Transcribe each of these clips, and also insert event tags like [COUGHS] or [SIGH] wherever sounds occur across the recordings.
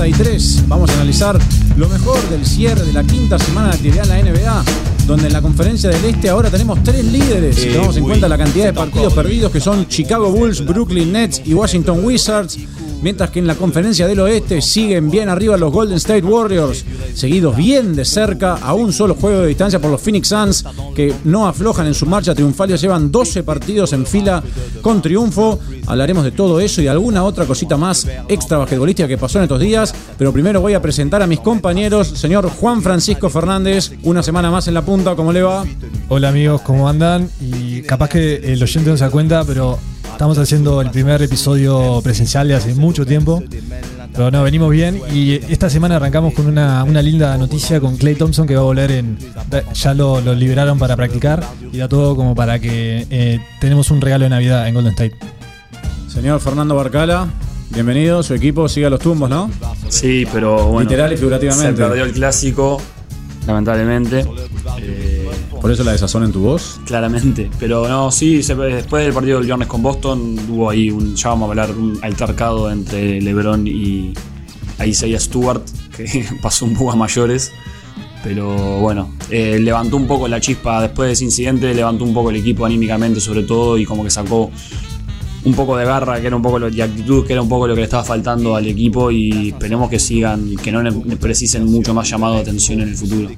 53. Vamos a analizar lo mejor del cierre de la quinta semana de actividad en la NBA, donde en la conferencia del Este ahora tenemos tres líderes. Si tomamos en cuenta la cantidad de partidos perdidos que son Chicago Bulls, Brooklyn Nets y Washington Wizards. Mientras que en la conferencia del oeste siguen bien arriba los Golden State Warriors, seguidos bien de cerca a un solo juego de distancia por los Phoenix Suns, que no aflojan en su marcha triunfal, ya llevan 12 partidos en fila con triunfo. Hablaremos de todo eso y de alguna otra cosita más extra basquetbolística que pasó en estos días. Pero primero voy a presentar a mis compañeros, señor Juan Francisco Fernández, una semana más en la punta, ¿cómo le va? Hola amigos, ¿cómo andan? Y capaz que el oyente no se da cuenta, pero Estamos haciendo el primer episodio presencial de hace mucho tiempo. Pero no, venimos bien y esta semana arrancamos con una, linda noticia con Clay Thompson que va a volver en... Ya lo, liberaron para practicar y da todo como para que eh, tenemos un regalo de Navidad en Golden State. Señor Fernando Barcala, bienvenido, su equipo sigue a los tumbos, ¿no? Sí, pero bueno. Literal y figurativamente. Se perdió el clásico, lamentablemente. ¿Por eso la desazón en tu voz? Claramente. Pero no, sí, después del partido del viernes con Boston hubo ahí un, ya vamos a hablar, un altercado entre LeBron y Isaiah Stewart, que [LAUGHS] pasó un poco a mayores. Pero bueno, eh, levantó un poco la chispa después de ese incidente, levantó un poco el equipo anímicamente sobre todo y como que sacó un poco de garra, que era un poco lo, y actitud, que era un poco lo que le estaba faltando al equipo y esperemos que sigan, que no precisen mucho más llamado de atención en el futuro.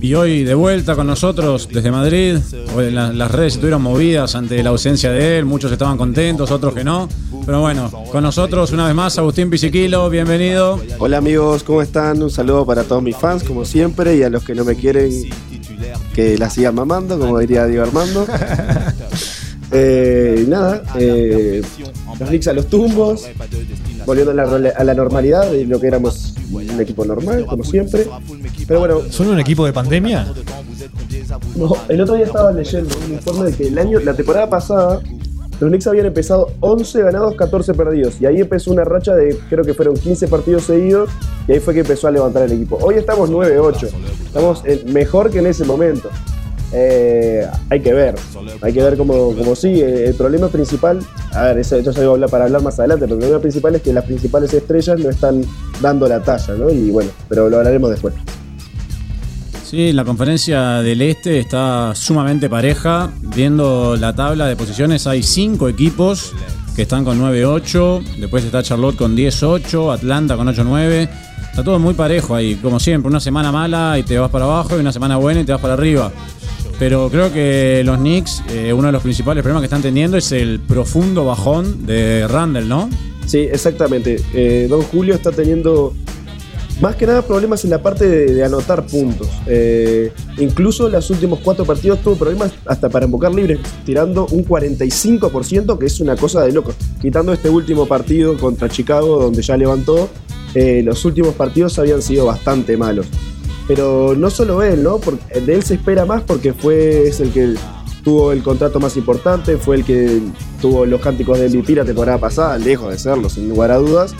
Y hoy de vuelta con nosotros desde Madrid, hoy las redes estuvieron movidas ante la ausencia de él, muchos estaban contentos, otros que no, pero bueno, con nosotros una vez más Agustín Pisiquilo, bienvenido. Hola amigos, ¿cómo están? Un saludo para todos mis fans como siempre y a los que no me quieren que la sigan mamando, como diría Diego Armando. [LAUGHS] Eh, nada, eh, los Knicks a los tumbos, volviendo a la, normalidad de lo que éramos un equipo normal, como siempre. Pero bueno. ¿Son un equipo de pandemia? No, el otro día estaba leyendo un informe de que el año, la temporada pasada, los Knicks habían empezado 11 ganados, 14 perdidos. Y ahí empezó una racha de, creo que fueron 15 partidos seguidos. Y ahí fue que empezó a levantar el equipo. Hoy estamos 9-8. Estamos mejor que en ese momento. Eh, hay que ver, hay que ver cómo, cómo sigue. El problema principal, a ver, eso, ya voy a hablar para hablar más adelante, pero el problema principal es que las principales estrellas no están dando la talla, ¿no? Y bueno, pero lo hablaremos después. Sí, la conferencia del Este está sumamente pareja. Viendo la tabla de posiciones, hay cinco equipos que están con 9-8. Después está Charlotte con 10-8, Atlanta con 8-9. Está todo muy parejo ahí, como siempre. Una semana mala y te vas para abajo, y una semana buena y te vas para arriba. Pero creo que los Knicks, eh, uno de los principales problemas que están teniendo es el profundo bajón de Randall, ¿no? Sí, exactamente. Eh, Don Julio está teniendo más que nada problemas en la parte de, anotar puntos. Eh, incluso los últimos cuatro partidos tuvo problemas hasta para embocar libres, tirando un 45%, que es una cosa de loco. Quitando este último partido contra Chicago, donde ya levantó, los últimos partidos habían sido bastante malos. Pero no solo él, ¿no? Porque de él se espera más porque fue es el que tuvo el contrato más importante, fue el que tuvo los cánticos de MVP la temporada pasada, lejos de serlo, sin lugar a dudas.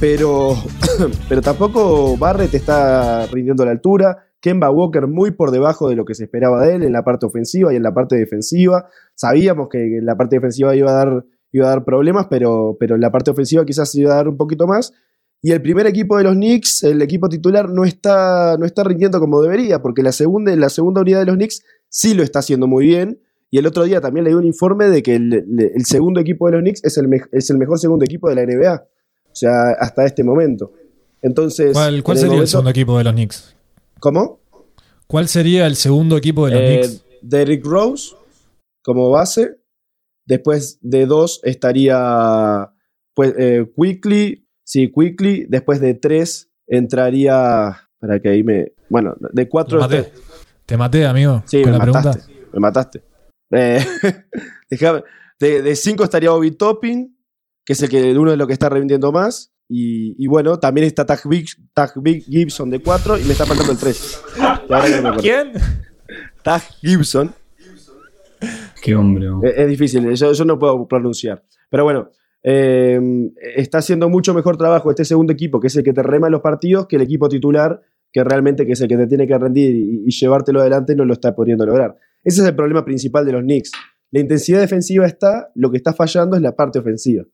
Pero, [COUGHS] pero tampoco Barrett está rindiendo la altura. Kemba Walker muy por debajo de lo que se esperaba de él en la parte ofensiva y en la parte defensiva. Sabíamos que en la parte defensiva iba a dar, iba a dar problemas, pero, pero en la parte ofensiva quizás iba a dar un poquito más. Y el primer equipo de los Knicks, el equipo titular, no está, no está rindiendo como debería, porque la segunda, la segunda unidad de los Knicks sí lo está haciendo muy bien. Y el otro día también leí un informe de que el, segundo equipo de los Knicks es el, es el mejor segundo equipo de la NBA. O sea, hasta este momento. Entonces. ¿Cuál, sería el segundo equipo de los Knicks? ¿Cómo? ¿Cuál sería el segundo equipo de los eh, Knicks? Derrick Rose como base. Después de dos estaría pues, eh, Quickly, Sí, Quickly, después de tres, entraría. Para que ahí me. Bueno, de cuatro. Te maté, te maté amigo. Sí, me, mataste, me mataste. Eh, [LAUGHS] de, cinco estaría Obi Topping, que es el que uno de los que está revendiendo más. Y, bueno, también está Tag, Big, Gibson de cuatro y me está faltando el tres. ¿Quién? Tag Gibson. Qué hombre. Es, difícil, yo, yo no puedo pronunciar. Pero bueno, Em, está haciendo mucho mejor trabajo este segundo equipo, que es el que te rema los partidos, que el equipo titular, que realmente que es el que te tiene que rendir y, llevártelo adelante, no lo está pudiendo lograr. Ese es el problema principal de los Knicks. La intensidad defensiva está, lo que está fallando es la parte ofensiva.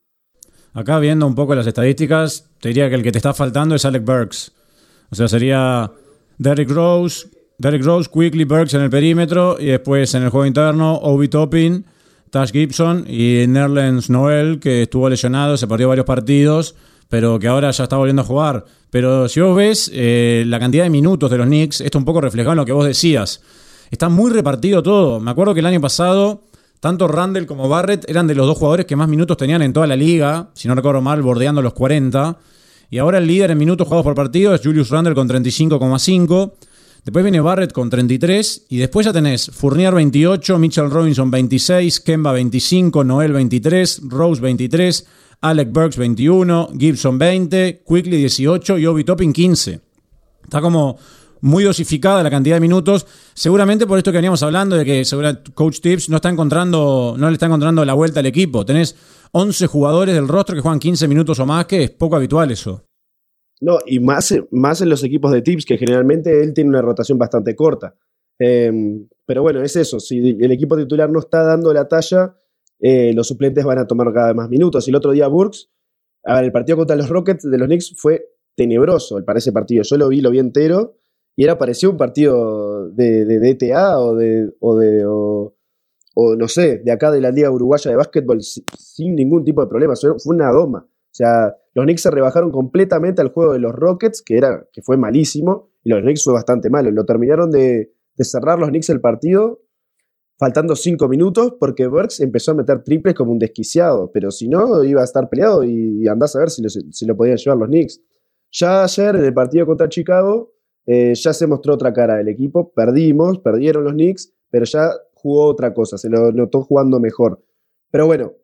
Acá viendo un poco las estadísticas, te diría que el que te está faltando es Alec Burks. O sea, sería Derrick Rose, Derrick Rose, Quickly Burks en el perímetro y después en el juego interno, Obi Toppin, Tash Gibson y Nerlens Noel, que estuvo lesionado, se perdió varios partidos, pero que ahora ya está volviendo a jugar. Pero si vos ves eh, la cantidad de minutos de los Knicks, esto un poco reflejado en lo que vos decías. Está muy repartido todo. Me acuerdo que el año pasado, tanto Randall como Barrett eran de los dos jugadores que más minutos tenían en toda la liga, si no recuerdo mal, bordeando los 40. Y ahora el líder en minutos jugados por partido es Julius Randle con 35,5. Después viene Barrett con 33. Y después ya tenés Fournier 28, Mitchell Robinson 26, Kemba 25, Noel 23, Rose 23, Alec Burks 21, Gibson 20, Quickly 18 y Obi Toppin 15. Está como muy dosificada la cantidad de minutos, seguramente por esto que veníamos hablando de que Coach Tips no está encontrando, no le está encontrando la vuelta al equipo. Tenés 11 jugadores del rostro que juegan 15 minutos o más, que es poco habitual eso. No, y más, más en los equipos de Tips, que generalmente él tiene una rotación bastante corta. Em, pero bueno, es eso, si el equipo titular no está dando la talla, eh, los suplentes van a tomar cada vez más minutos. Y el otro día Burks, a ver, el partido contra los Rockets de los Knicks fue tenebroso para ese partido. Yo lo vi, lo vi entero y era pareció un partido de, DTA o de, o de o, no sé, de acá de la Liga Uruguaya de Básquetbol sin, ningún tipo de problema. Fue una doma. Sea, los Knicks se rebajaron completamente al juego de los Rockets, que, era, que fue malísimo, y los Knicks fue bastante malo. Lo terminaron de, cerrar los Knicks el partido faltando cinco minutos porque Burks empezó a meter triples como un desquiciado, pero si no, iba a estar peleado y, andás a ver si lo, lo podían llevar los Knicks. Ya ayer en el partido contra Chicago, eh, ya se mostró otra cara del equipo. Perdimos, perdieron los Knicks, pero ya jugó otra cosa, se lo notó jugando mejor. Pero bueno,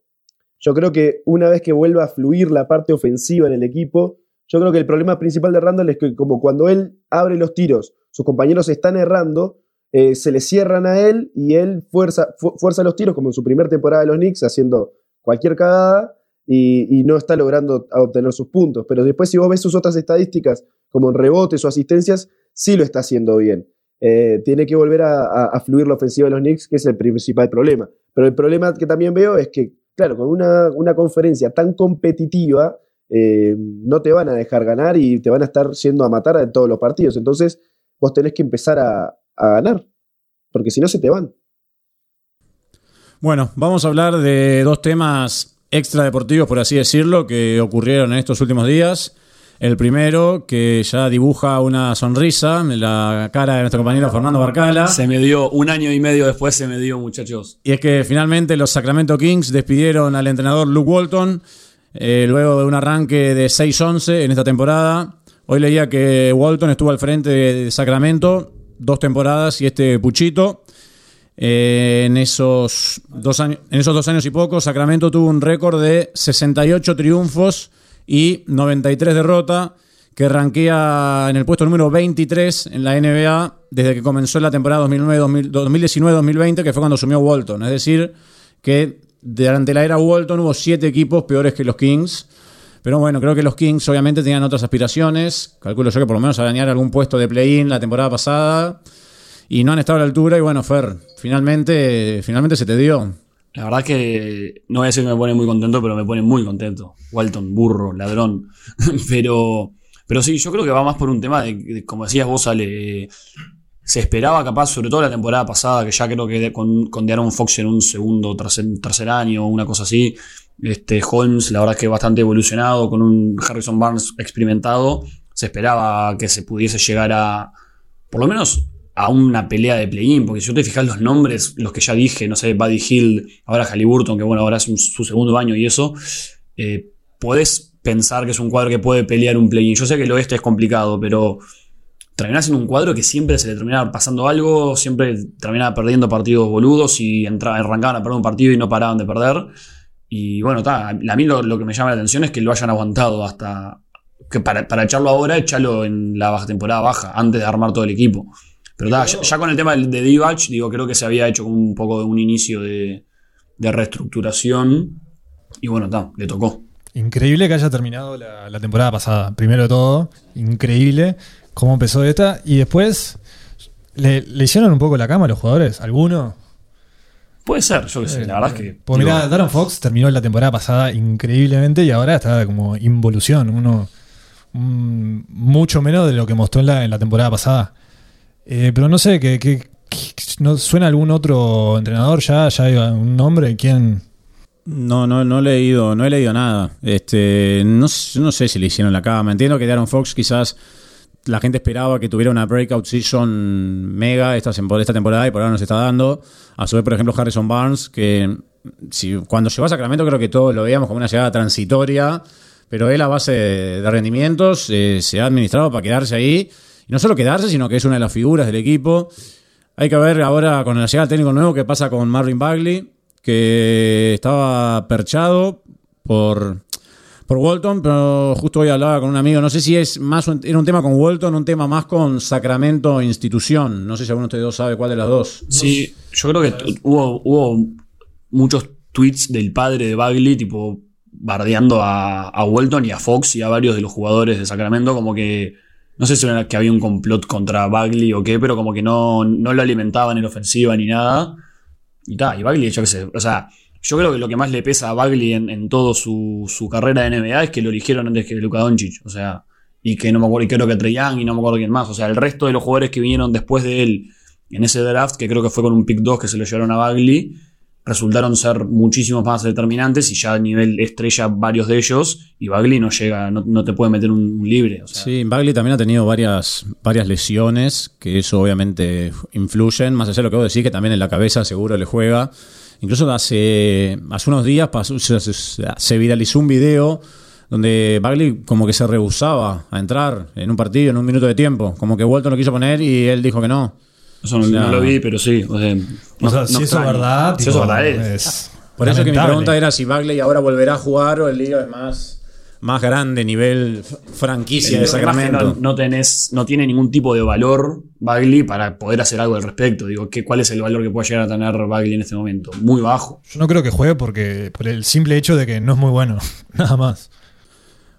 yo creo que una vez que vuelva a fluir la parte ofensiva en el equipo, yo creo que el problema principal de Randall es que como cuando él abre los tiros, sus compañeros están errando, eh, se le cierran a él y él fuerza, fuerza los tiros, como en su primera temporada de los Knicks, haciendo cualquier cagada y, no está logrando obtener sus puntos. Pero después si vos ves sus otras estadísticas, como en rebotes o asistencias, sí lo está haciendo bien. Eh, tiene que volver a, fluir la ofensiva de los Knicks, que es el principal problema. Pero el problema que también veo es que, claro, con una, conferencia tan competitiva, eh, no te van a dejar ganar y te van a estar yendo a matar en todos los partidos. Entonces, vos tenés que empezar a, a ganar, porque si no se te van. Bueno, vamos a hablar de dos temas extradeportivos, por así decirlo, que ocurrieron en estos últimos días. El primero, que ya dibuja una sonrisa en la cara de nuestro compañero Fernando Barcala. Se me dio, un año y medio después se me dio, muchachos. Y es que finalmente los Sacramento Kings despidieron al entrenador Luke Walton eh, luego de un arranque de 6-11 en esta temporada. Hoy leía que Walton estuvo al frente de Sacramento dos temporadas y este puchito. Eh, en, esos dos años, en esos dos años y poco, Sacramento tuvo un récord de 68 triunfos y 93 derrotas, que ranquea en el puesto número 23 en la NBA desde que comenzó la temporada 2019-2020, que fue cuando asumió Walton. Es decir, que durante la era Walton hubo siete equipos peores que los Kings. Pero bueno, creo que los Kings obviamente tenían otras aspiraciones. Calculo yo que por lo menos arañar algún puesto de play-in la temporada pasada. Y no han estado a la altura. Y bueno, Fer, finalmente, finalmente se te dio. La verdad que no voy a decir que me pone muy contento, pero me pone muy contento. Walton, burro, ladrón. [LAUGHS] pero, pero sí, yo creo que va más por un tema de, como decías vos, Ale, se esperaba capaz, sobre todo la temporada pasada, que ya creo que con, con De'Aaron Fox en un segundo, tercer, tercer año, una cosa así. Este Holmes, la verdad es que bastante evolucionado, con un Harrison Barnes experimentado. Se esperaba que se pudiese llegar a, por lo menos, a una pelea de play-in, porque si yo te fijas los nombres, los que ya dije, no sé, Buddy Hill, ahora Halliburton, que bueno, ahora es su segundo año y eso, eh, podés pensar que es un cuadro que puede pelear un play-in. Yo sé que el oeste es complicado, pero terminás en un cuadro que siempre se le terminaba pasando algo, siempre terminaba perdiendo partidos boludos y entraba, arrancaban a perder un partido y no paraban de perder. Y bueno, a mí lo, que me llama la atención es que lo hayan aguantado hasta... que para, para echarlo ahora, echarlo en la baja temporada baja, antes de armar todo el equipo. Pero ya, con el tema de Divac, digo, creo que se había hecho como un poco de un inicio de, reestructuración. Y bueno, está, le tocó. Increíble que haya terminado la, temporada pasada. Primero de todo, increíble cómo empezó esta. Y después, ¿le, hicieron un poco la cama a los jugadores? ¿Alguno? Puede ser, yo qué sé, la verdad es que. Pues digo, mira, Darren Fox terminó la temporada pasada increíblemente y ahora está como involución. Uno mm, mucho menos de lo que mostró en la, en la temporada pasada. Eh, pero no sé, que, que- ¿no suena algún otro entrenador ya? ¿Ya hay un nombre? ¿Quién? No, no, no he leído, no he leído nada. Este, no, no sé si le hicieron la cama. Entiendo que Darren Fox quizás la gente esperaba que tuviera una breakout season mega esta, esta temporada y por ahora no se está dando. A su vez, por ejemplo, Harrison Barnes, que si, cuando llegó a Sacramento creo que todos lo veíamos como una llegada transitoria, pero él a base de, de rendimientos eh, se ha administrado para quedarse ahí. Y no solo quedarse, sino que es una de las figuras del equipo. Hay que ver ahora con la llegada del técnico nuevo qué pasa con Marvin Bagley, que estaba perchado por, por Walton, pero justo hoy hablaba con un amigo, no sé si es más un- era un tema con Walton, un tema más con Sacramento institución. No sé si alguno de ustedes dos sabe cuál de las dos. Sí, yo creo que hubo, hubo muchos tweets del padre de Bagley, tipo, bardeando a, a Walton y a Fox y a varios de los jugadores de Sacramento, como que. No sé si era que había un complot contra Bagley o qué, pero como que no, no lo alimentaban en ofensiva ni nada. Y tal, y Bagley, yo qué sé. O sea, yo creo que lo que más le pesa a Bagley en, en toda su, su carrera de NBA es que lo eligieron antes que Luka Doncic. O sea, y que no me acuerdo, y creo que Trey Young y no me acuerdo quién más. O sea, el resto de los jugadores que vinieron después de él en ese draft, que creo que fue con un pick 2 que se lo llevaron a Bagley, resultaron ser muchísimos más determinantes y ya a nivel estrella varios de ellos, y Bagley no llega, no, no te puede meter un, libre. Sí, Bagley también ha tenido varias, varias lesiones, que eso obviamente influyen, más allá de lo que vos decís, que también en la cabeza seguro le juega. Incluso hace, hace unos días pasó- se, se- se viralizó un video donde Bagley como que se rehusaba a entrar en un partido en un minuto de tiempo, como que Walton lo quiso poner y él dijo que no. Eso no, lo vi, pero sí. O sea, O sea, no- si no eso es verdad, Si eso es verdad es. es Por eso que mi pregunta era si Bagley ahora volverá a jugar o el liga es más, más grande, nivel franquicia de Sacramento. No, no tenés, no tiene ningún tipo de valor Bagley para poder hacer algo al respecto. Digo, ¿qué, ¿cuál es el valor que puede llegar a tener Bagley en este momento? Muy bajo. Yo no creo que juegue porque por el simple hecho de que no es muy bueno, [LAUGHS] nada más.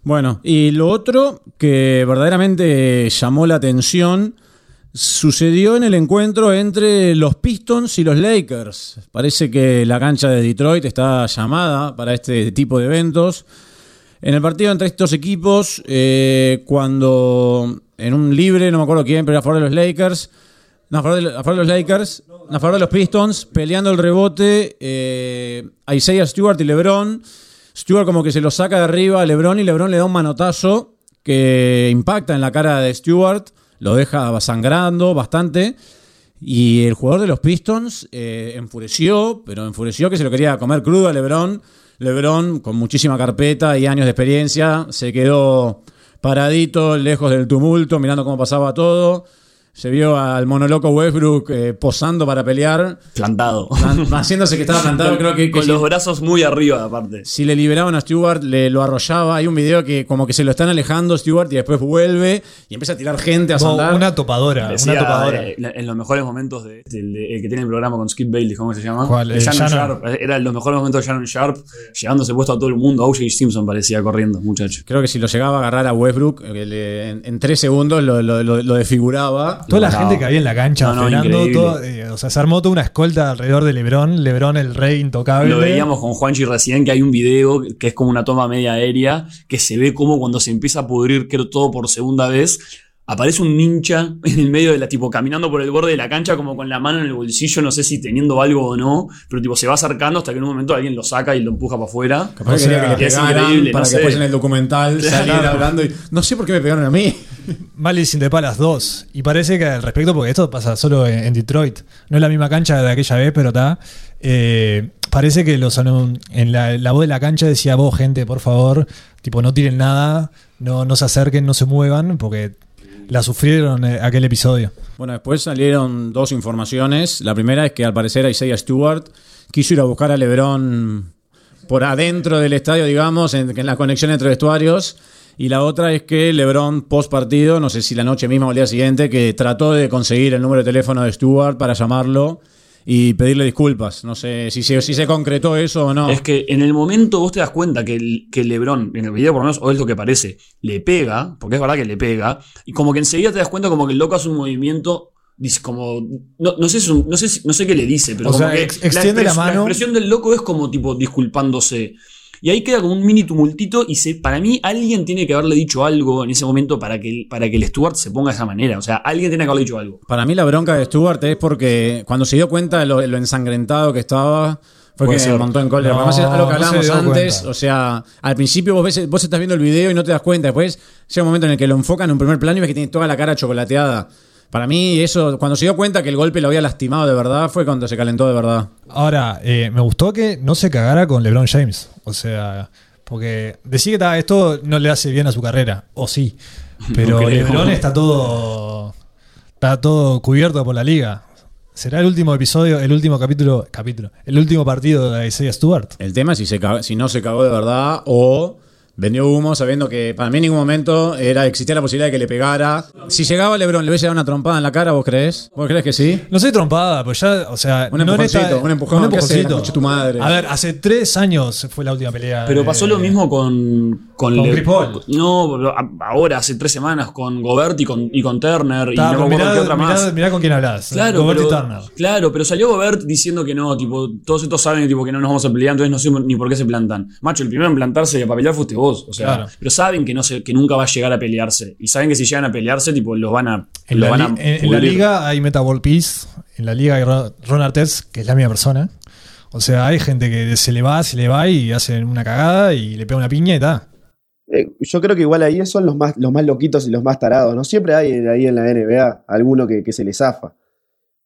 Bueno, y lo otro que verdaderamente llamó la atención sucedió en el encuentro entre los Pistons y los Lakers. Parece que la cancha de Detroit está llamada para este tipo de eventos. En el partido entre estos equipos, eh, cuando en un libre, no me acuerdo quién, pero a favor de los Lakers, no, a favor de, los Lakers, a favor de los Pistons, peleando el rebote, eh, Isaiah Stewart y LeBron. Stewart como que se lo saca de arriba a LeBron y LeBron le da un manotazo que impacta en la cara de Stewart, lo deja sangrando bastante. Y el jugador de los Pistons eh, enfureció, pero enfureció que se lo quería comer crudo a LeBron. LeBron, con muchísima carpeta y años de experiencia, se quedó paradito, lejos del tumulto, mirando cómo pasaba todo. Se vio al monoloco Westbrook eh, posando para pelear, Plantado. haciéndose que estaba plantado. Creo que, que Con si- los brazos muy arriba, aparte. si le liberaban a Stewart, le lo arrollaba. Hay un video que como que se lo están alejando Stewart y después vuelve y empieza a tirar gente a saltar. una topadora, Decía, una topadora. eh, en los mejores momentos de, el, de- que tiene el programa con Skip Bailey, ¿cómo se llama? ¿Cuál? De El Shannon Shannon. Sharp. Era los mejores momentos de Shannon Sharp, llevándose puesto a todo el mundo. O.J. Simpson parecía corriendo, muchacho. Creo que si lo llegaba a agarrar a Westbrook, eh, le- en, en tres segundos lo, lo- lo- lo desfiguraba. Toda la gente que había en la cancha No, todo, eh, o sea, se armó toda una escolta alrededor de Lebron, Lebron el rey intocable. Lo veíamos con Juanchi recién, que hay un video que es como una toma media aérea, que se ve como cuando se empieza a pudrir creo, todo por segunda vez, aparece un ninja en el medio de la, tipo, caminando por el borde de la cancha, como con la mano en el bolsillo, no sé si teniendo algo o no, pero tipo se va acercando hasta que en un momento alguien lo saca y lo empuja para afuera. Capaz O que sea, que le es pegaran increíble, para no que sé. después en el documental [LAUGHS] saliera hablando y no sé por qué me pegaron a mí. Malice in the Palace 2. Y parece que al respecto, porque esto pasa solo en, Detroit, no es la misma cancha de aquella vez, pero está. eh, parece que los en la, la voz de la cancha decía, vos, gente, por favor, tipo, no tiren nada, no, no se acerquen, no se muevan, porque la sufrieron eh, aquel episodio. Bueno, después salieron dos informaciones. La primera es que al parecer Isaiah Stewart quiso ir a buscar a LeBron por adentro del estadio, digamos, en, en la conexión entre vestuarios. Y la otra es que LeBron post partido, no sé si la noche misma o el día siguiente, que trató de conseguir el número de teléfono de Stewart para llamarlo y pedirle disculpas. No sé si se, si se concretó eso o no. Es que en el momento vos te das cuenta que, el- que LeBron, en el video por lo menos, o es lo que parece, le pega, porque es verdad que le pega, y como que enseguida te das cuenta como que el loco hace un movimiento dice como. No, no sé, si no, sé, si- no sé qué le dice, pero O como sea, que ex- extiende la mano. expresión del loco es como tipo disculpándose. Y ahí queda como un mini tumultito. Y se, para mí, alguien tiene que haberle dicho algo en ese momento para que, el- para que el Stuart se ponga de esa manera. O sea, alguien tiene que haberle dicho algo. Para mí la bronca de Stewart es porque cuando se dio cuenta de lo, lo ensangrentado que estaba, fue que ser. montó en cólera. No, Además, es algo que se hablábamos antes. cuenta. O sea, al principio vos, ves, vos estás viendo el video y no te das cuenta. Después llega un momento en el que lo enfocan en un primer plano y ves que tiene toda la cara chocolateada. Para mí, eso, cuando se dio cuenta que el golpe lo había lastimado de verdad, fue cuando se calentó de verdad. Ahora, eh, me gustó que no se cagara con LeBron James. O sea, porque decir que ta, esto no le hace bien a su carrera, o sí. [LAUGHS] Pero No. LeBron está todo, está todo cubierto por la liga. Será el último episodio, el último capítulo, capítulo, el último partido de Isaiah Stewart. El tema es si, se si no se cagó de verdad o vendió humo sabiendo que para mí en ningún momento era, existía la posibilidad de que le pegara. Si llegaba LeBron, ¿le hubiese dado una trompada en la cara, vos crees? ¿Vos crees que sí? No soy trompada, pues ya, o sea, Un no empujoncito, un empujón, ¿qué haces? Escucha tu madre. A ver, hace tres años fue la última pelea. Pero de- pasó lo mismo con. Con, Con Le- Chris Paul. No, a- ahora, hace tres semanas, con Gobert y con, y con Turner. y Ta, no me pero acuerdo qué mirá, otra mirá- más. mirá con quién hablas. Claro, Gobert y Turner. claro, pero salió Gobert diciendo que no, tipo, todos estos saben tipo, que no nos vamos a pelear, entonces no sé ni por qué se plantan. Macho, el primero en plantarse para pelear fuiste vos, o sea, Claro. pero saben que no se, que nunca va a llegar a pelearse. Y saben que si llegan a pelearse, tipo, los van a. En los la, van a li- en- en la pudrir. liga hay Meta World Peace. En la liga hay Ron Artest, que es la misma persona. O sea, hay gente que se le va, se le va y hacen una cagada y le pega una piña y. Eh, yo creo que igual ahí son los más, los más loquitos y los más tarados, ¿no? Siempre hay ahí en la NBA alguno que, que se le zafa.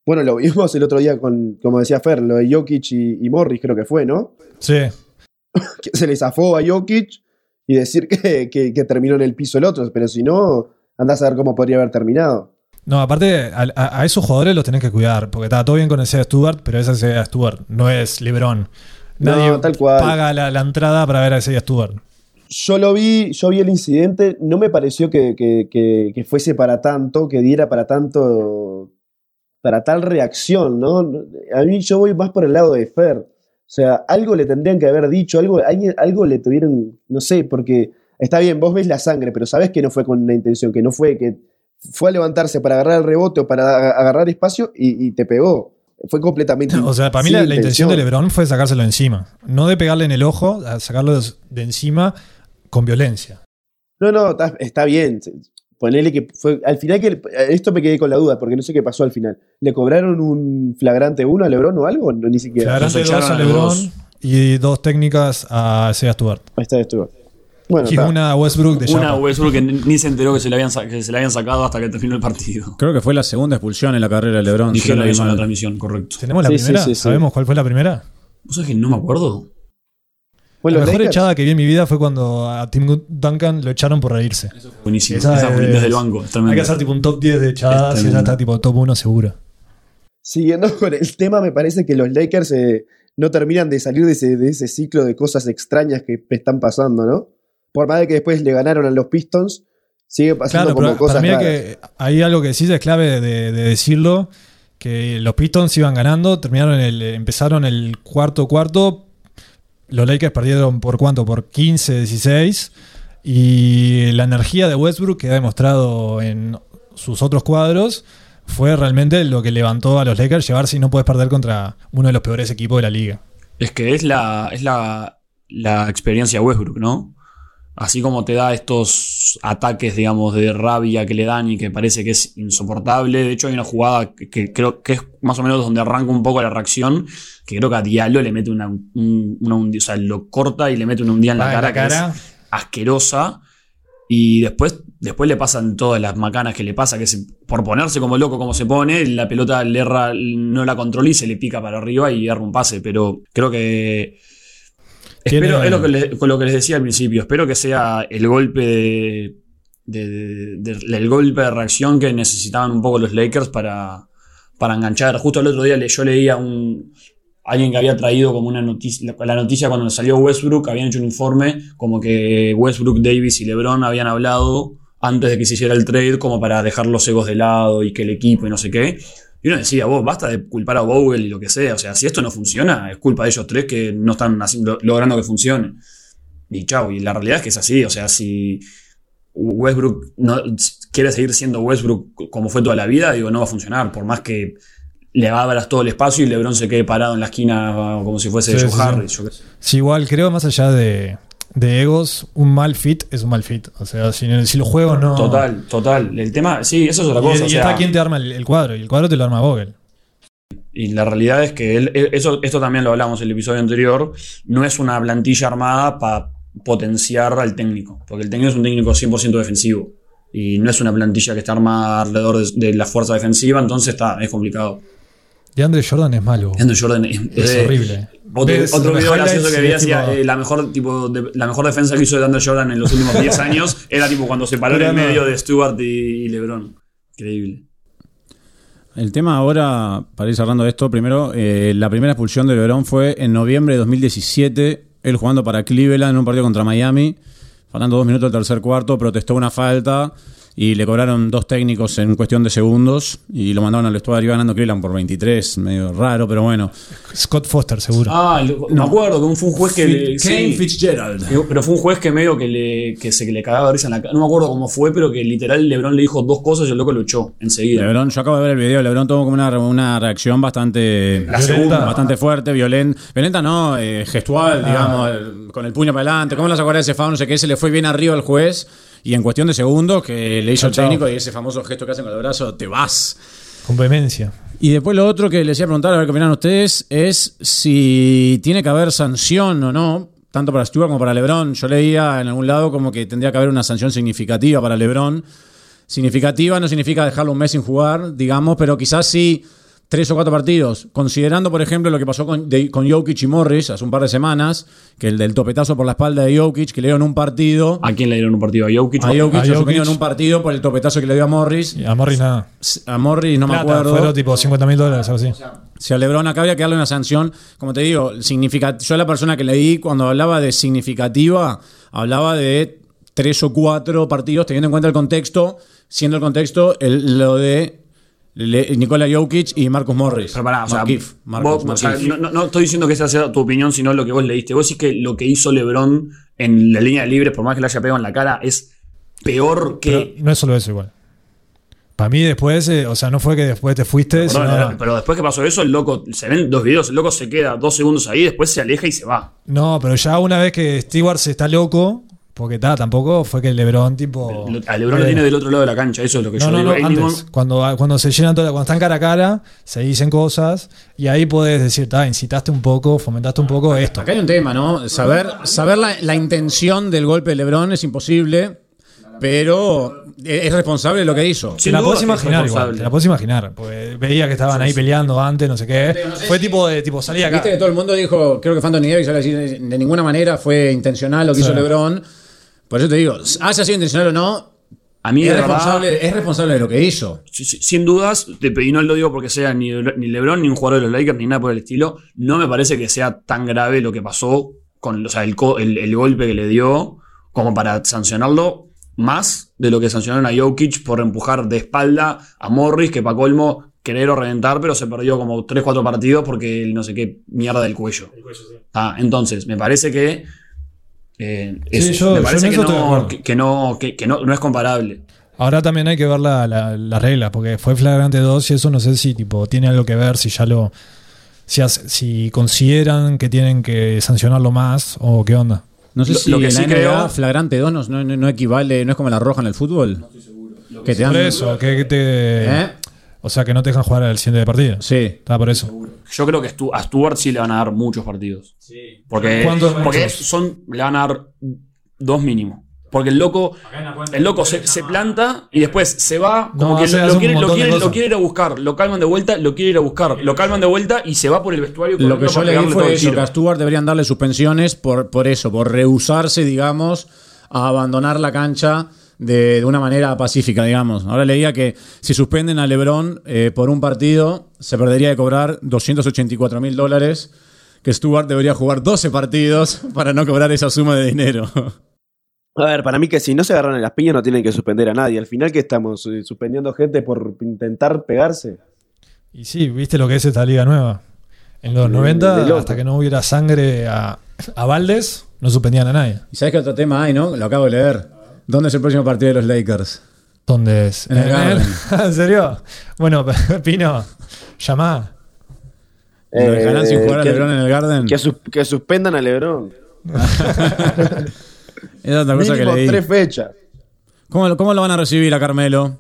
Bueno, lo vimos el otro día con, como decía Fer, lo de Jokic y, y Morris creo que fue, ¿no? Sí. [LAUGHS] Que se le zafó a Jokic y decir que, que- que terminó en el piso el otro, pero si no, andás a ver cómo podría haber terminado. No, aparte, a, esos jugadores los tenés que cuidar. Porque está todo bien con el Sea Stewart, pero ese es Sea Stewart, no es LeBron. No, Nadie tal cual. paga la, la entrada para ver a Sea Stewart. Yo lo vi, yo vi el incidente, no me pareció que- que fuese para tanto, que diera para tanto, para tal reacción, ¿no? A mí yo voy más por el lado de Fer. O sea, algo le tendrían que haber dicho, algo, algo le tuvieron, no sé, porque está bien, vos ves la sangre, pero sabes que no fue con una intención, que no fue que fue a levantarse para agarrar el rebote o para agarrar espacio y, y te pegó. Fue completamente. O sea, para mí la, la intención de LeBron fue sacárselo encima. No de pegarle en el ojo, sacarlo de, de encima con violencia. No, no, está, está bien. Ponele que fue. Al final, que esto me quedé con la duda, porque no sé qué pasó al final. ¿Le cobraron un flagrante 1 a Lebron o algo? No, ni siquiera. Flagrante Los echaron dos a a los LeBron dos. y dos técnicas a Sea Stewart. Ahí está Stuart. Bueno, Y una a Westbrook de Una Chapa. Westbrook que ni se enteró que se, le habían, que se le habían sacado hasta que terminó el partido. Creo que fue la segunda expulsión en la carrera de LeBron. si no Dijeron eso en la transmisión, correcto. ¿Tenemos la sí, primera? sí, sí. ¿Sabemos cuál fue la primera? ¿Vos sabés que no me acuerdo? ¿Fue la mejor Lakers? echada que vi en mi vida fue cuando a Tim Duncan lo echaron por reírse. Buenísimo. Esa Esa, es- desde el banco. Hay que hacer tipo un top 10 de echadas Es y esa tremendo. está tipo top 1 seguro. Siguiendo [LAUGHS] con el tema, me parece que los Lakers eh, no terminan de salir de ese, de ese ciclo de cosas extrañas que están pasando, ¿no? Por más de que después le ganaron a los Pistons, sigue pasando Claro, como pero cosas para mí hay, raras. que, hay algo que decís es clave de, de decirlo, que los Pistons iban ganando, terminaron el, empezaron el cuarto cuarto, los Lakers perdieron por cuánto, por 15, 16, y la energía de Westbrook que ha demostrado en sus otros cuadros fue realmente lo que levantó a los Lakers llevarse y no puedes perder contra uno de los peores equipos de la liga. Es que es la, es la, la experiencia Westbrook, ¿no? Así como te da estos ataques, digamos, de rabia que le dan y que parece que es insoportable. De hecho, hay una jugada que, creo que es más o menos donde arranca un poco la reacción, que creo que a Diallo le mete una, un- una o sea, lo corta y le mete una hundida en la Ah, cara, la que es cara. asquerosa. Y después, después le pasan todas las macanas que le pasa, que por ponerse como loco como se pone, la pelota le erra, no la controla y se le pica para arriba y erra un pase. Pero creo que. Espero, es lo que, con lo que les decía al principio. Espero que sea el golpe de, de- de- de- el golpe de reacción que necesitaban un poco los Lakers para, para enganchar. Justo el otro día le- yo leía un alguien que había traído como una noticia, la noticia cuando salió Westbrook, habían hecho un informe como que Westbrook, Davis y LeBron habían hablado antes de que se hiciera el trade como para dejar los egos de lado y que el equipo y no sé qué. Y uno decía, vos, basta de culpar a Bogle y lo que sea. O sea, si esto no funciona, es culpa de ellos tres que no están haciendo- logrando que funcione. Y chau, y la realidad es que es así. O sea, si, Westbrook no, quiere seguir siendo Westbrook como fue toda la vida, digo, no va a funcionar. Por más que le abras todo el espacio y LeBron se quede parado en la esquina como si fuese Sí, Joe sí, sí. Harris. yo qué sé. Sí, igual creo más allá de, de egos, un mal fit es un mal fit. O sea, si, si los juegos no. Total, total. El tema, sí, eso es otra cosa. y o sea, está quien te arma el, el cuadro. Y el cuadro te lo arma Vogel. Y la realidad es que él- eso, esto también lo hablamos en el episodio anterior, no es una plantilla armada para potenciar al técnico, porque el técnico es un técnico 100% defensivo y no es una plantilla que está armada alrededor de, de la fuerza defensiva, entonces está, es complicado. Y Andre Jordan es malo. Andrew Jordan es, Es horrible. Otro, otro video gracioso que vi tipo- eh, la, mejor, tipo, de- la mejor defensa que hizo de Andrew Jordan en los últimos 10 [LAUGHS] años era tipo cuando se paró en el medio de Stewart y, y LeBron. Increíble. El tema ahora, para ir cerrando esto, primero, eh, la primera expulsión de LeBron fue en noviembre de 2017, él jugando para Cleveland en un partido contra Miami, faltando dos minutos del tercer cuarto, protestó una falta y le cobraron dos técnicos en cuestión de segundos y lo mandaron al vestuario ganando Cleveland por 23, medio raro, pero bueno. Scott Foster, seguro. Ah, lo- me acuerdo que fue un juez que... le- Kane sí. Fitzgerald. Pero fue un juez que medio que, le, que se que le cagaba risa en la cara. No me acuerdo cómo fue, pero que literal LeBron le dijo dos cosas y el loco lo echó enseguida. Lebron, yo acabo de ver el video, Lebron tuvo como una, una reacción bastante, La segunda. bastante fuerte, violenta, violenta no, eh, gestual, digamos, el- con el puño para adelante. ¿Cómo las acuerdas de ese foul? No sé qué, se le fue bien arriba al juez y en cuestión de segundos que le hizo el técnico y ese famoso gesto que hacen con el brazo, te vas. Con vehemencia. Y después lo otro que les iba a preguntar, a ver qué opinan ustedes, es si tiene que haber sanción o no, tanto para Stewart como para LeBron. Yo leía en algún lado como que tendría que haber una sanción significativa para LeBron. Significativa no significa dejarlo un mes sin jugar, digamos, pero quizás sí tres o cuatro partidos. Considerando, por ejemplo, lo que pasó con, de- con Jokic y Morris hace un par de semanas, que el del topetazo por la espalda de Jokic, que le dieron un partido. ¿A quién le dieron un partido? ¿A Jokic? A Jokic, A Jokic. en un partido por el topetazo que le dio a Morris. Y a Morris nada. A Morris no me acuerdo. Fueron tipo 50 mil dólares, algo así. Si a LeBron acá había que darle una sanción, como te digo, significa, yo la persona que leí cuando hablaba de significativa, hablaba de tres o cuatro partidos, teniendo en cuenta el contexto, siendo el contexto el- lo de Le- Nikola Jokic y Marcus Morris. Pero pará, o sea, Markieff, Marcus vos- o sea, Markieff. no, no- no estoy diciendo que esa sea tu opinión, sino lo que vos leíste. Vos decís que lo que hizo LeBron en la línea de libres, por más que le haya pegado en la cara, es peor que. Pero no es solo eso igual. Para mí después, eh, o sea, no fue que después te fuiste, Perdón, sino- pero después que pasó eso, el loco, se ven dos videos, el loco se queda dos segundos ahí, después se aleja y se va. No, pero ya una vez que Stewart se está loco, porque ta, tampoco fue que LeBron tipo... A LeBron lo tiene del otro lado de la cancha, eso es lo que No, yo no, digo. no, antes. ningún- Cuando, cuando se llenan todas, cuando están cara a cara, se dicen cosas y ahí puedes decir, ta, incitaste un poco, fomentaste un poco esto. Acá hay un tema, ¿no? Saber, saber la, la intención del golpe de LeBron es imposible, pero es es responsable de lo que hizo. Sin te la puedes imaginar igual, te la puedes imaginar. Porque veía que estaban ahí peleando antes, no sé qué. Fue tipo de tipo salí acá. Viste que todo el mundo dijo, creo que Phantom Davis de ninguna manera fue intencional lo que Sí. hizo LeBron. Por eso te digo, haya sido intencional o no, A mí, es verdad, responsable, es responsable de lo que hizo. si- si- sin dudas, y no lo digo porque sea ni, ni LeBron, ni un jugador de los Lakers, ni nada por el estilo, no me parece que sea tan grave lo que pasó con o sea, el, co- el- el golpe que le dio como para sancionarlo más de lo que sancionaron a Jokic por empujar de espalda a Morris, que para colmo querer o reventar, pero se perdió como 3-4 partidos porque el no sé qué mierda del cuello. Ah, entonces, me parece que. Eh, Sí, eso, yo- me yo parece en que, estoy no, que, que no, que, que no, no es comparable. Ahora también hay que ver la, la, la regla, porque fue flagrante 2 y eso no sé si tipo tiene algo que ver, si ya lo. Si, hace- si consideran que tienen que sancionarlo más o qué onda. No sé Lo- si lo que en sí la NBA creo- flagrante 2 no, no- no equivale, no es como la roja en el fútbol. Que te dan, Por eso, que, que te. ¿Eh? O sea, que no te dejan jugar al siguiente partido. Sí. Está por eso. Yo creo que a Stuart sí le van a dar muchos partidos. Porque, ¿Cuántos porque muchos? son, le van a dar dos mínimo. Porque el loco, el loco se, se planta y después se va, como No, que lo, quiere, lo, quiere, lo quiere ir a buscar, lo calman de vuelta, lo quiere ir a buscar, lo calman de vuelta y se va por el vestuario. Lo que yo leí fue eso, que a Stuart deberían darle suspensiones por, por eso, por rehusarse, digamos, a abandonar la cancha de, de una manera pacífica, digamos. Ahora leía que si suspenden a LeBron eh, por un partido, se perdería de cobrar 284 mil dólares, que Stuart debería jugar 12 partidos [LAUGHS] para no cobrar esa suma de dinero. A ver, para mí que si no se agarran en las piñas no tienen que suspender a nadie. Al final que estamos Eh, suspendiendo gente por intentar pegarse. Y sí, viste lo que es esta liga nueva. En los De- 90, de loco. hasta que no hubiera sangre a, a Valdes, no suspendían a nadie. ¿Y sabes qué otro tema hay, no? Lo acabo de leer. ¿Dónde es el próximo partido de los Lakers? ¿Dónde es? En el Garden. [LAUGHS] ¿En serio? Bueno, [LAUGHS] Pino, llamá. ¿Lo dejarán sin jugar a Eh, que- LeBron en el Garden? Que, sus- que suspendan a LeBron. [LAUGHS] Es otra cosa que leí. tres fechas. ¿Cómo, ¿Cómo lo van a recibir a Carmelo?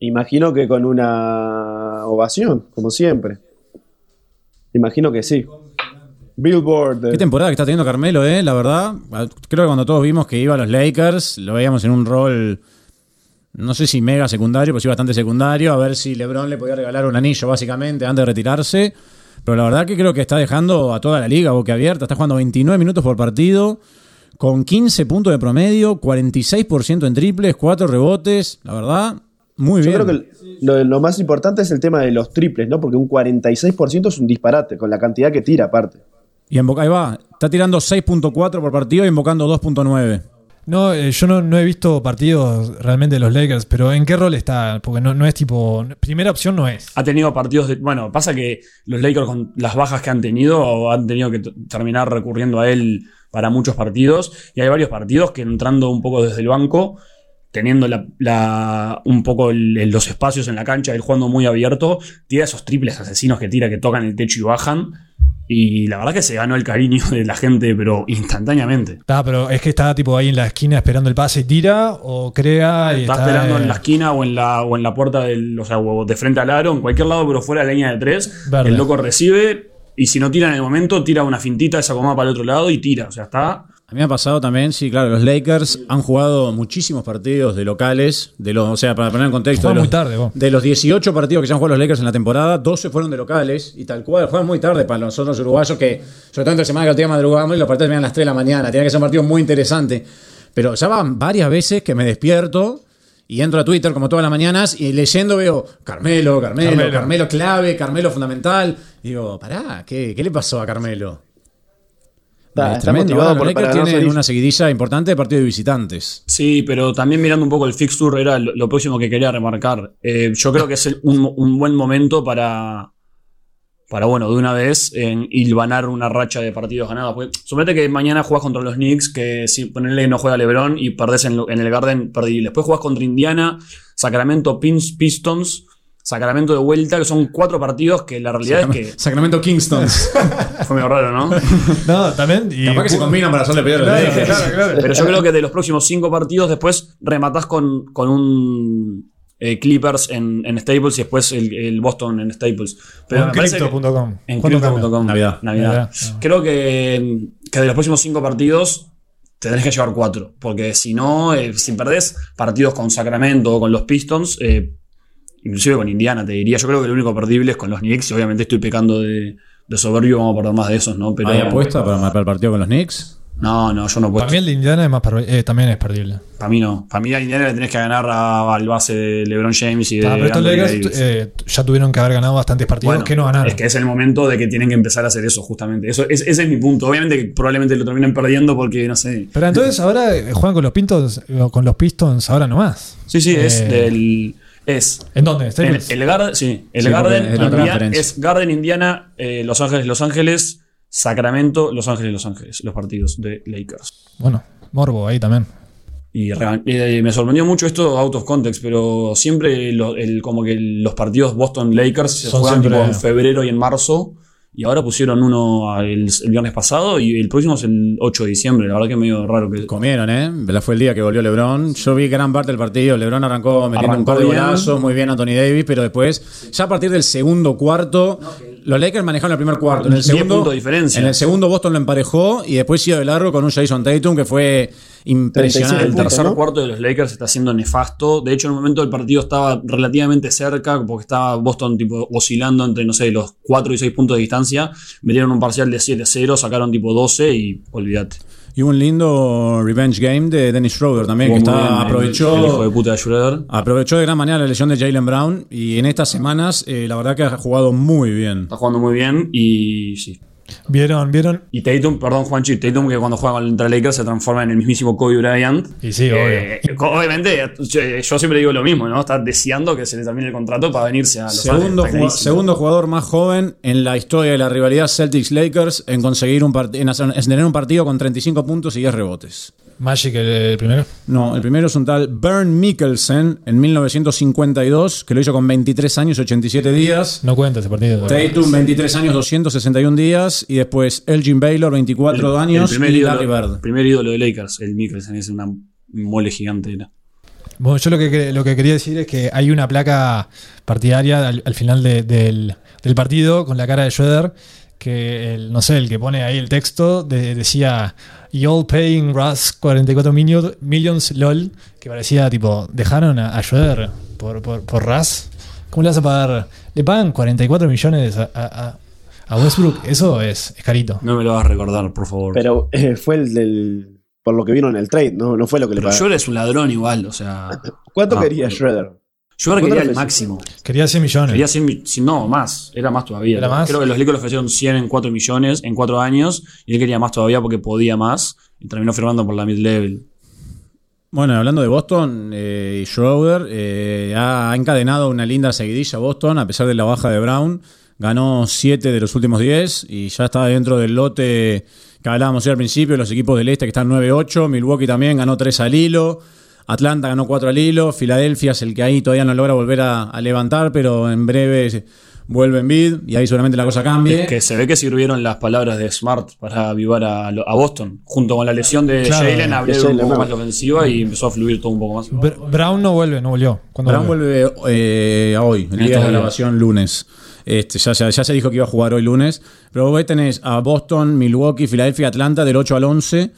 Imagino que con una ovación, como siempre. Imagino que sí. Billboard. eh, Qué temporada que está teniendo Carmelo, ¿eh? La verdad. Creo que cuando todos vimos que iba a los Lakers, lo veíamos en un rol, no sé si mega secundario, pero sí bastante secundario. A ver si LeBron le podía regalar un anillo, básicamente, antes de retirarse. Pero la verdad que creo que está dejando a toda la liga boquiabierta. Está jugando 29 minutos por partido, con 15 puntos de promedio, 46% en triples, 4 rebotes. La verdad, muy Yo bien. creo que lo, lo más importante es el tema de los triples, ¿no? Porque un 46% es un disparate, con la cantidad que tira aparte. Y en Boca, ahí va. Está tirando 6.4 por partido y invocando 2.9. No, eh, yo no, no he visto partidos realmente de los Lakers, pero ¿en qué rol está? Porque no, no es tipo. Primera opción no es. Ha tenido partidos de. Bueno, pasa que los Lakers, con las bajas que han tenido, han tenido que terminar recurriendo a él para muchos partidos. Y hay varios partidos que entrando un poco desde el banco, teniendo la, la- un poco el- los espacios en la cancha, él jugando muy abierto, tira esos triples asesinos que tira, que tocan el techo y bajan. Y la verdad que se ganó el cariño de la gente, pero instantáneamente. Está, pero es que está tipo ahí en la esquina esperando el pase y tira, o crea y Está está. esperando eh, en la esquina o en la, o en la puerta del, o sea, o de frente al aro, en cualquier lado, pero fuera de la línea de tres. Verde. El loco recibe y si no tira en el momento, tira una fintita, esa acomoda para el otro lado y tira. O sea, está. A mí me ha pasado también, sí, claro, los Lakers han jugado muchísimos partidos de locales, de los, o sea, para poner en contexto, de los, muy tarde, vos. de los 18 partidos que se han jugado los Lakers en la temporada, 12 fueron de locales y tal cual, juegan muy tarde para nosotros uruguayos que, sobre todo entre semana que el día madrugamos y los partidos terminan a las 3 de la mañana, tiene que ser un partido muy interesante. Pero ya van varias veces que me despierto y entro a Twitter como todas las mañanas y leyendo veo Carmelo, Carmelo, Carmelo, Carmelo. clave, Carmelo fundamental. Y digo, pará, ¿qué, qué le pasó a Carmelo? Está, Es está motivado Ahora, por, para el- una seguidilla importante de partidos de visitantes. Sí, pero también mirando un poco el fixture, era lo, lo próximo que quería remarcar. Eh, yo creo que es el- un, un buen momento para. Para, bueno, de una vez, en hilvanar una racha de partidos ganados. Porque suponete que mañana juegas contra los Knicks, que si ponerle no juega LeBron y perdés en, lo- en el Garden, perdí. Después juegas contra Indiana, Sacramento Pins, Pistons, Sacramento de vuelta, que son cuatro partidos que la realidad es que. Sacramento Kingstons. [LAUGHS] Fue medio raro, ¿no? [LAUGHS] No, también. Y, Capaz que se combinan para hacerle los Claro, claro, claro. Pero yo creo que de los próximos cinco partidos, después rematás con, con un eh, Clippers en, en Staples y después el, el Boston en Staples. Pero en crypto.com. En ¿Cuánto crypto.com. Navidad. Navidad. Creo que, que de los próximos cinco partidos te tenés que llevar cuatro. Porque si no, eh, si perdés partidos con Sacramento o con los Pistons, eh, inclusive con Indiana, te diría. Yo creo que el único perdible es con los Knicks. Y obviamente estoy pecando de, de soberbio, vamos a perder más de esos, ¿no? Pero, ¿Hay apuesta para, para el partido con los Knicks? No, no, yo no puedo. Para mí el de Indiana es más eh, también es perdible. Para mí no. Para mí a Indiana le tenés que ganar a- al base de LeBron James y de Ah, pero estos Lakers eh, ya tuvieron que haber ganado bastantes partidos Bueno, que no ganaron. Es que es el momento de que tienen que empezar a hacer eso, justamente. Eso, es- ese es mi punto. Obviamente que probablemente lo terminen perdiendo porque, no sé. Pero entonces ahora eh, juegan con los Pistons, eh, con los Pistons ahora nomás. Sí, sí, es del. Es. ¿En dónde? El, Staples? el Garden, sí, el Sí, Garden, es Indiana- es Garden, Indiana, eh, Los Ángeles, Los Ángeles, Sacramento, Los Ángeles, Los Ángeles, los partidos de Lakers. Bueno, Morbo ahí también. Y eh, me sorprendió mucho esto out of context, pero siempre lo- el- como que los partidos Boston-Lakers se Son juegan siempre- tipo en febrero y en marzo. Y ahora pusieron uno el, el viernes pasado y el próximo es el 8 de diciembre. La verdad que es medio raro que. Comieron, ¿eh? Fue el día que volvió LeBron. Yo vi gran parte del partido. LeBron arrancó metiendo Arrancó un par de golazos, muy bien Anthony Davis, pero después, ya a partir del segundo cuarto, los Lakers manejaron el primer cuarto. En el 10 segundo, diferencia. En el segundo Boston lo emparejó y después siguió de largo con un Jason Tatum que fue impresionante. El tercer ¿no? cuarto de los Lakers está siendo nefasto. De hecho, en un momento el partido estaba relativamente cerca, porque estaba Boston tipo oscilando entre, no sé, los 4 y 6 puntos de distancia. Metieron un parcial de 7-0, sacaron tipo 12 y olvídate. Y un lindo revenge game de Dennis Schroeder también, que está, aprovechó. El hijo de puta de. Aprovechó de gran manera la lesión de Jalen Brown y en estas semanas eh, la verdad que ha jugado muy bien. Está jugando muy bien y sí. ¿Vieron? ¿Vieron? Y Tatum, perdón Juanchi, Tatum que cuando juega contra Lakers se transforma en el mismísimo Kobe Bryant. Y sí, Eh, obviamente, yo, yo siempre digo lo mismo, ¿no? Está deseando que se le termine el contrato para venirse a Los Segundo, segundo jugador más joven en la historia de la rivalidad Celtics-Lakers en conseguir un en, hacer- en tener un partido con 35 puntos y 10 rebotes. Magic el, el primero. No, el primero es un tal Bernd Mikkelsen en 1952, que lo hizo con 23 años y 87 días. No cuenta ese partido. Tatum, 23 años, 261 días. Y después Elgin Baylor, 24 años. primer y ídolo, Larry Bird. primer ídolo de Lakers, el Mikkelsen, es una mole gigante. era. Bueno, yo lo que, lo que quería decir es que hay una placa partidaria al, al final de- del, del partido con la cara de Schroeder que el, no sé, el que pone ahí el texto de- decía Y'all paying Russ 44 million- millions LOL, que parecía tipo, dejaron a, a Schroeder por, por, por Russ. ¿Cómo le vas a pagar? Le pagan 44 millones a, a- a- Westbrook, eso es, es carito. No me lo vas a recordar, por favor. Pero eh, fue el del. Por lo que vino en el trade, no, no fue lo que le Pero pagaron. Schroeder es un ladrón igual, o sea. [LAUGHS] ¿Cuánto Ah, quería. Schroeder? Schroeder ¿Cuánto quería el máximo. Quería 100 millones. Quería 100 mi- si no, más. Era más todavía. ¿Era más? Creo que los Lakers le ofrecieron 100 en 4 millones en 4 años y él quería más todavía porque podía más y terminó firmando por la mid-level. Bueno, hablando de Boston, eh, Schroeder eh, ha encadenado una linda seguidilla Boston a pesar de la baja de Brown. Ganó 7 de los últimos 10 y ya está dentro del lote que hablábamos hoy al principio, los equipos del este que están 9-8. Milwaukee también ganó 3 al hilo. Atlanta ganó 4 al hilo. Filadelfia es el que ahí todavía no logra volver a, a levantar, pero en breve vuelve en bid y ahí seguramente la cosa cambie. Que se ve que sirvieron las palabras de Smart para avivar a, lo- a Boston. Junto con la lesión de Claro, Jalen, abrieron un poco más la ofensiva y empezó a fluir todo un poco más. Br- Brown no vuelve, no volvió. ¿Cuándo Brown vuelve? vuelve eh, a hoy, el En día de grabación lunes. Este, ya, ya, ya se dijo que iba a jugar hoy lunes. Pero vos tenés a Boston, Milwaukee, Filadelfia, Atlanta del 8 al 11.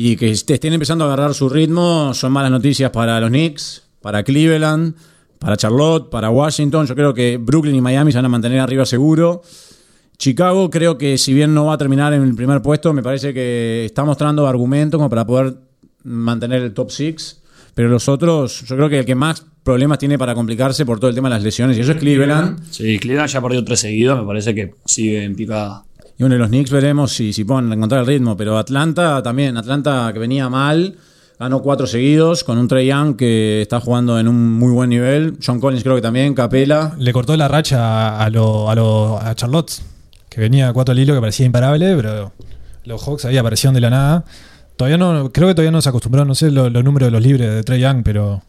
Y que est- estén empezando a agarrar su ritmo. Son malas noticias para los Knicks, para Cleveland, para Charlotte, para Washington. Yo creo que Brooklyn y Miami se van a mantener arriba seguro. Chicago creo que si bien no va a terminar en el primer puesto, me parece que está mostrando argumentos como para poder mantener el top 6. Pero los otros, yo creo que el que más problemas tiene para complicarse por todo el tema de las lesiones, y eso es Cleveland. Sí, Cleveland ya perdió tres seguidos, me parece que sigue en picada. Y bueno, los Knicks veremos si, si pueden encontrar el ritmo. Pero Atlanta también, Atlanta que venía mal, ganó cuatro seguidos con un Trey Young que está jugando en un muy buen nivel. John Collins creo que también, Capela. Le cortó la racha a, lo, a, lo- a Charlotte, que venía a cuatro al hilo, que parecía imparable, pero los Hawks ahí aparecieron de la nada. Todavía no, creo que todavía no se acostumbró, no sé los números de los libres de Trey Young, pero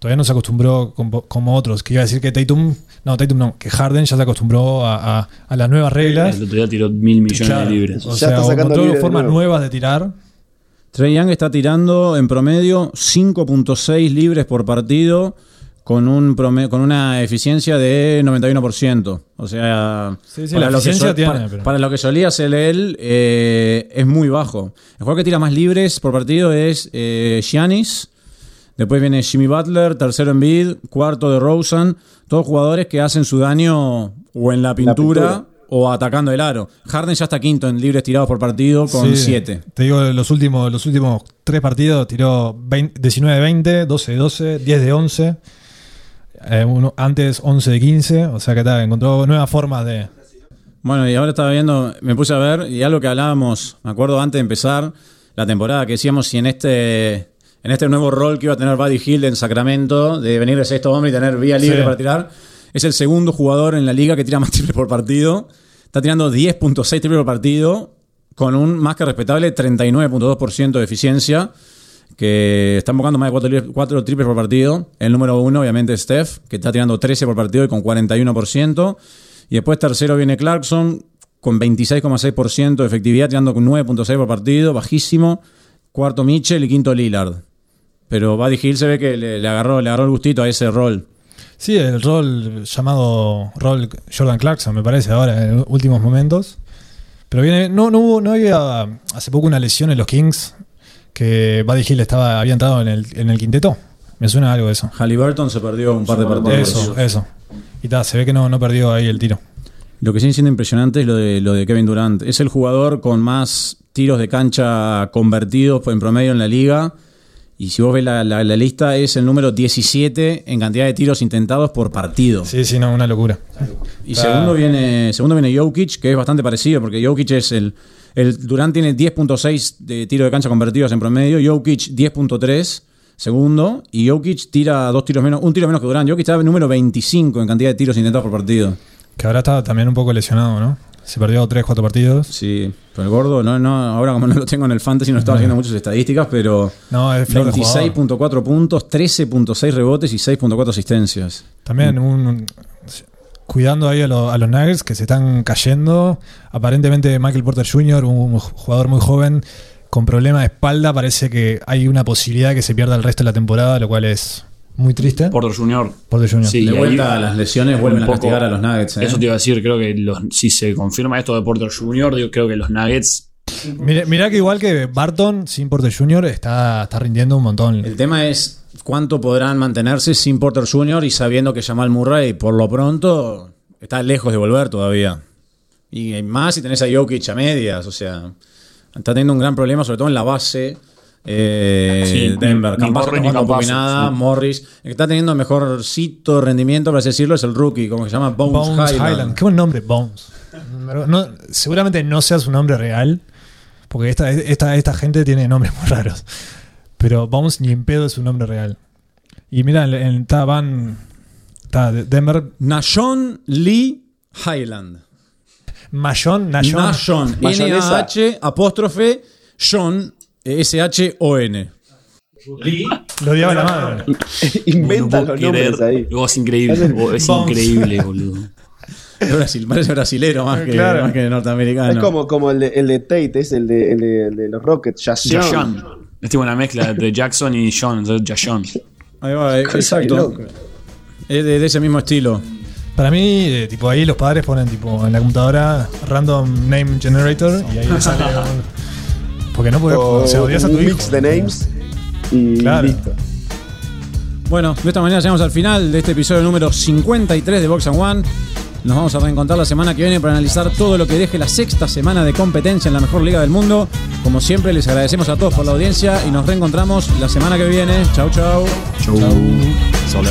todavía no se acostumbró como, como otros. Que iba a decir que Tatum, no, Tatum no, que Harden ya se acostumbró a, a- a las nuevas reglas. El otro día tiró mil millones Claro, de libres. O Ya sea, está encontró formas nuevo. nuevas de tirar. Trey Young está tirando en promedio 5.6 libres por partido con un prome- con una eficiencia de 91%. O sea, Sí, sí, la eficiencia sol- tiene, para, pero- para lo que solía hacer él eh, es muy bajo. El jugador que tira más libres por partido es eh, Giannis. Después viene Jimmy Butler, tercero en bid, cuarto de Rosen. Todos jugadores que hacen su daño o en la pintura, pintura. o atacando el aro. Harden ya está quinto en libres tirados por partido con Sí, 7. Te digo, los últimos, los últimos tres partidos tiró 20 19-20, 12-12, 10 de 11. eh, uno, antes 11 de 15. O sea que está, encontró nuevas formas de. Bueno, y ahora estaba viendo, me puse a ver, y algo que hablábamos, me acuerdo antes de empezar la temporada, que decíamos si en este, en este nuevo rol que iba a tener Buddy Hill en Sacramento, de venir de sexto hombre y tener vía libre Sí. para tirar, es el segundo jugador en la liga que tira más [LAUGHS] triples por partido. Está tirando 10.6 triples por partido, con un más que respetable 39.2% de eficiencia, que está invocando más de 4, triples por partido. El número uno, obviamente, es Steph, que está tirando 13 por partido y con 41%. Y después tercero viene Clarkson con 26,6% de efectividad, tirando con 9.6 por partido, bajísimo. Cuarto Mitchell y quinto Lillard. Pero Buddy Hill se ve que le, le agarró, le agarró el gustito a ese rol. Sí, el rol llamado rol Jordan Clarkson, me parece, ahora, en últimos momentos. Pero viene. No, no hubo, no había hace poco una lesión en los Kings que Buddy Hill estaba, había entrado en el, en el quinteto. Me suena algo de eso. Halliburton se perdió un par de partidos. Eso, eso. Y ta, se ve que no, no perdió ahí el tiro. Lo que sigue siendo impresionante es lo de, lo de Kevin Durant. Es el jugador con más tiros de cancha convertidos en promedio en la liga. Y si vos ves la, la- la lista, es el número 17 en cantidad de tiros intentados por partido. Sí, sí, no, una locura. Y Está- segundo viene, segundo viene Jokic, que es bastante parecido, porque Jokic es el. el Durant tiene 10.6 de tiro de cancha convertidos en promedio, Jokic 10.3, segundo, y Jokic tira dos tiros menos, un tiro menos que Durant. Jokic está número 25 en cantidad de tiros intentados por partido. Que ahora está también un poco lesionado, ¿no? Se perdió 3, 4 partidos. Sí, pero el gordo, no, no, ahora como no lo tengo en el fantasy, no estaba haciendo muchas estadísticas, pero No, es flor de jugador. 26.4 puntos, 13.6 rebotes y 6.4 asistencias. También un, un- cuidando ahí a, lo- a los Nuggets que se están cayendo. Aparentemente Michael Porter Jr., un jugador muy joven con problema de espalda, parece que hay una posibilidad que se pierda el resto de la temporada, lo cual es muy triste. Porter Jr. Porter Jr. Sí, de vuelta ahí- las lesiones vuelven a castigar a los Nuggets. ¿eh? Eso te iba a decir, creo que los, si se confirma esto de Porter Jr., digo, creo que los Nuggets Mira, mira que igual que Barton sin Porter Jr. está, está rindiendo un montón. El tema es cuánto podrán mantenerse sin Porter Jr. y sabiendo que Jamal Murray por lo pronto está lejos de volver todavía. Y más si tenés a Jokic a medias, o sea, está teniendo un gran problema, sobre todo en la base. Eh, Sí, Denver, ni Campazzo Morris ni no jugando Campazzo, nada, sí. Morris. El que está teniendo mejorcito rendimiento, por así decirlo, es el rookie, como se llama Bones, Bones Highland. Highland. Qué buen nombre, Bones. No- seguramente no sea su nombre real, porque esta, esta, esta gente tiene nombres muy raros. Pero Bones ni en pedo es su nombre real. Y mira, en- en- está Van. Está de- Denver. Nashon Lee Highland. Mayon. Nashon, Mayonesa. N-A-H, apóstrofe, John, S-H-O-N. Lo odiaba la madre. [LAUGHS] Inventan no los nombres ahí. Es increíble, es [LAUGHS] increíble, boludo. Es Brasil, parece brasilero más que, Claro. más que norteamericano. Es como, como el, de, el de Tate, es el de, el de, el de los Rockets, Jason. Jashan. Es tipo una mezcla de Jackson y John, entonces Jashan. Ahí va, eh, exacto. Es de, de ese mismo estilo. Para mí, eh, tipo ahí los padres ponen tipo en la computadora random name generator y ahí le sale un- [LAUGHS] Porque no puedes. O O sea, odias a tu un hijo. mix de names y Claro. listo. Bueno, de esta manera llegamos al final de este episodio número 53 de Box and One. Nos vamos a reencontrar la semana que viene para analizar todo lo que deje la sexta semana de competencia en la mejor liga del mundo. Como siempre, les agradecemos a todos por la audiencia y nos reencontramos la semana que viene. Chau, chau. Sur le